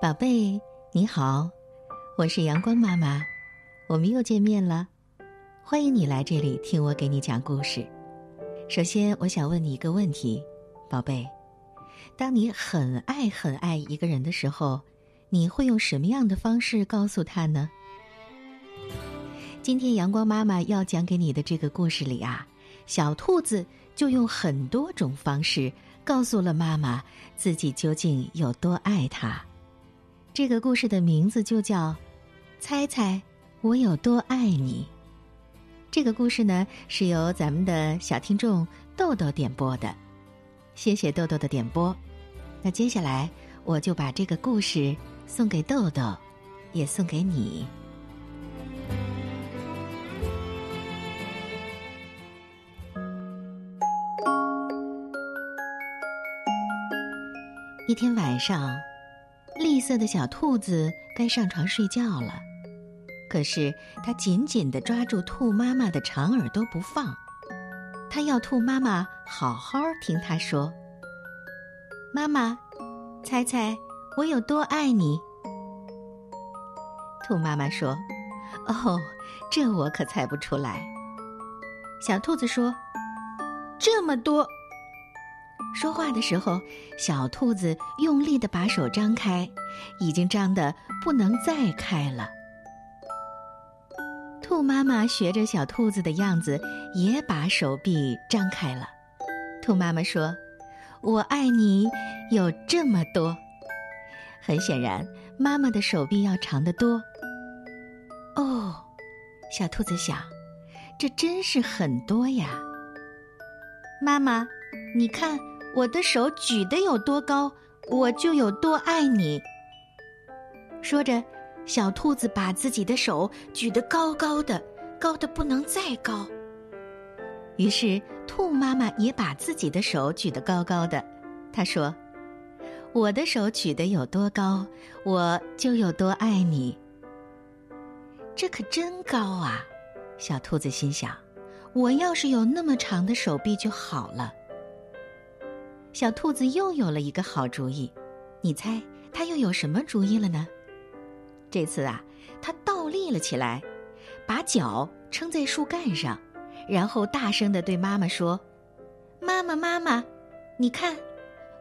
宝贝，你好，我是阳光妈妈，我们又见面了。欢迎你来这里听我给你讲故事。首先，我想问你一个问题，宝贝，当你很爱很爱一个人的时候，你会用什么样的方式告诉他呢？今天阳光妈妈要讲给你的这个故事里啊，小兔子就用很多种方式告诉了妈妈自己究竟有多爱她。这个故事的名字就叫《猜猜我有多爱你》。这个故事呢是由咱们的小听众豆豆点播的，谢谢豆豆的点播。那接下来我就把这个故事送给豆豆，也送给你。一天晚上。绿色的小兔子该上床睡觉了，可是它紧紧的抓住兔妈妈的长耳朵不放。它要兔妈妈好好听它说：“妈妈，猜猜我有多爱你？”兔妈妈说：“哦，这我可猜不出来。”小兔子说：“这么多。”说话的时候，小兔子用力的把手张开，已经张得不能再开了。兔妈妈学着小兔子的样子，也把手臂张开了。兔妈妈说：“我爱你有这么多。”很显然，妈妈的手臂要长得多。哦，小兔子想，这真是很多呀。妈妈，你看。我的手举得有多高，我就有多爱你。说着，小兔子把自己的手举得高高的，高的不能再高。于是，兔妈妈也把自己的手举得高高的。她说：“我的手举得有多高，我就有多爱你。”这可真高啊！小兔子心想：“我要是有那么长的手臂就好了。”小兔子又有了一个好主意，你猜它又有什么主意了呢？这次啊，它倒立了起来，把脚撑在树干上，然后大声的对妈妈说：“妈妈，妈妈，你看，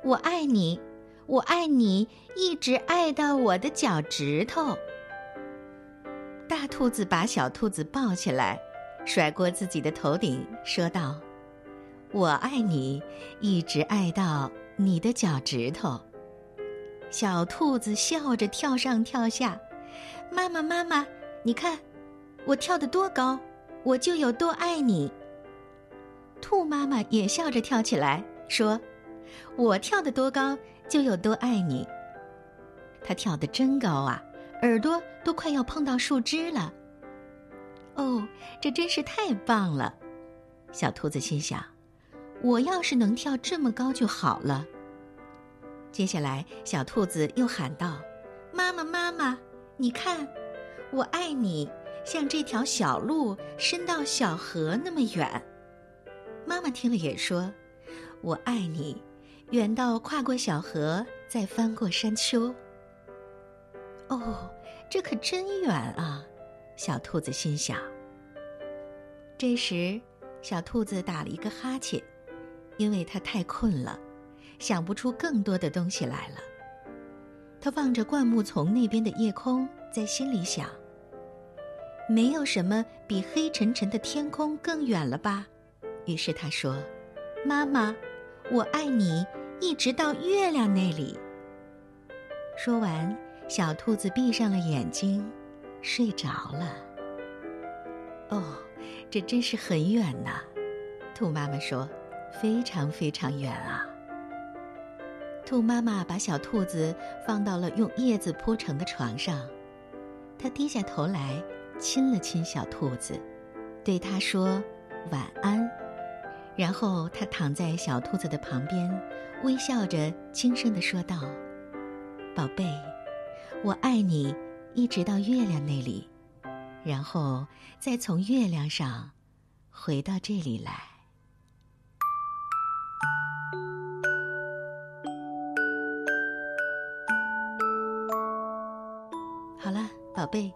我爱你，我爱你，一直爱到我的脚趾头。”大兔子把小兔子抱起来，甩过自己的头顶，说道。我爱你，一直爱到你的脚趾头。小兔子笑着跳上跳下，妈妈妈妈，你看，我跳得多高，我就有多爱你。兔妈妈也笑着跳起来，说：“我跳得多高，就有多爱你。”它跳得真高啊，耳朵都快要碰到树枝了。哦，这真是太棒了，小兔子心想。我要是能跳这么高就好了。接下来，小兔子又喊道：“妈妈，妈妈，你看，我爱你，像这条小路伸到小河那么远。”妈妈听了也说：“我爱你，远到跨过小河，再翻过山丘。”哦，这可真远啊！小兔子心想。这时，小兔子打了一个哈欠。因为他太困了，想不出更多的东西来了。他望着灌木丛那边的夜空，在心里想：没有什么比黑沉沉的天空更远了吧？于是他说：“妈妈，我爱你，一直到月亮那里。”说完，小兔子闭上了眼睛，睡着了。哦，这真是很远呐，兔妈妈说。非常非常远啊！兔妈妈把小兔子放到了用叶子铺成的床上，她低下头来亲了亲小兔子，对它说晚安。然后她躺在小兔子的旁边，微笑着轻声的说道：“宝贝，我爱你，一直到月亮那里，然后再从月亮上回到这里来。”宝贝，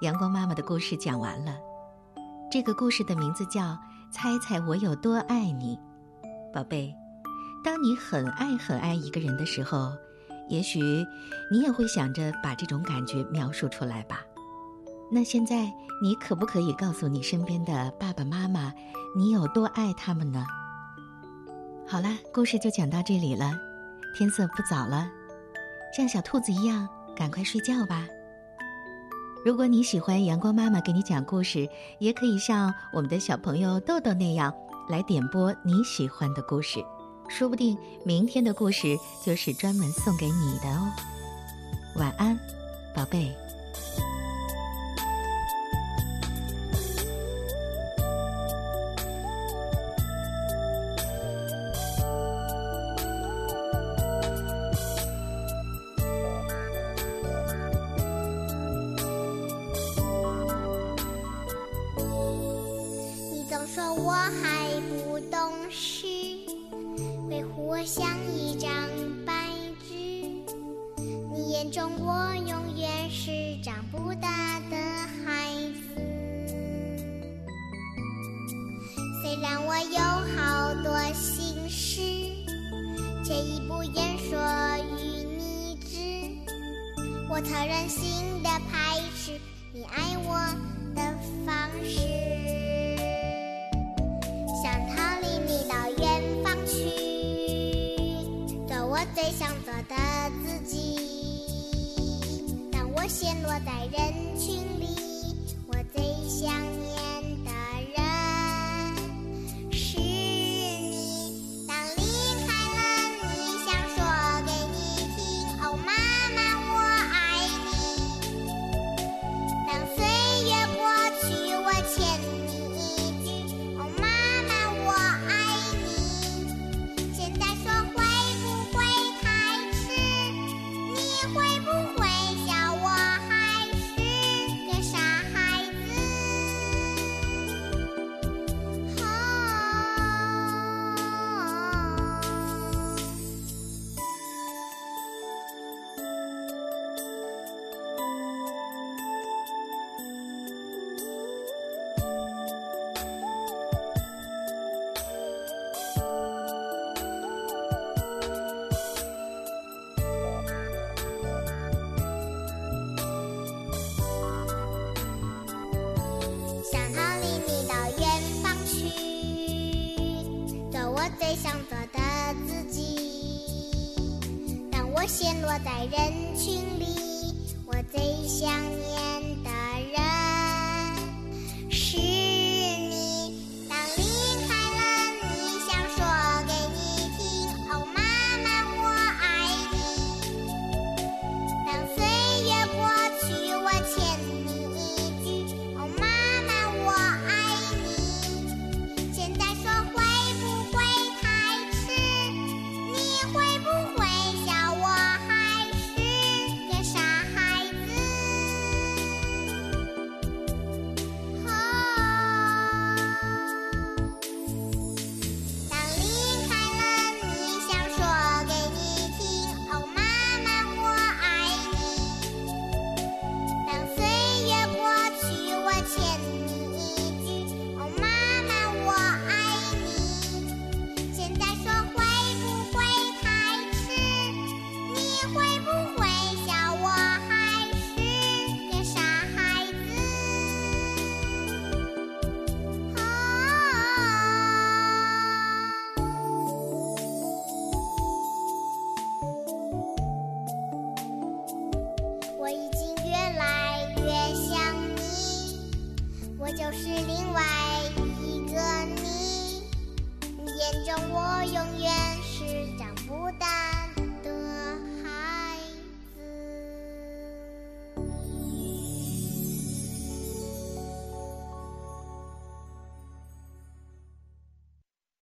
阳光妈妈的故事讲完了。这个故事的名字叫《猜猜我有多爱你》。宝贝，当你很爱很爱一个人的时候，也许你也会想着把这种感觉描述出来吧。那现在，你可不可以告诉你身边的爸爸妈妈，你有多爱他们呢？好了，故事就讲到这里了。天色不早了，像小兔子一样，赶快睡觉吧。如果你喜欢阳光妈妈给你讲故事，也可以像我们的小朋友豆豆那样来点播你喜欢的故事，说不定明天的故事就是专门送给你的哦。晚安，宝贝。我还不懂事，维护我像一张白纸。你眼中我永远是长不大的孩子。虽然我有好多心事，却已不言说与你知。我特任性的排斥你爱我的方式。最想做的自己。当我陷落在人我在人群里，我最想你。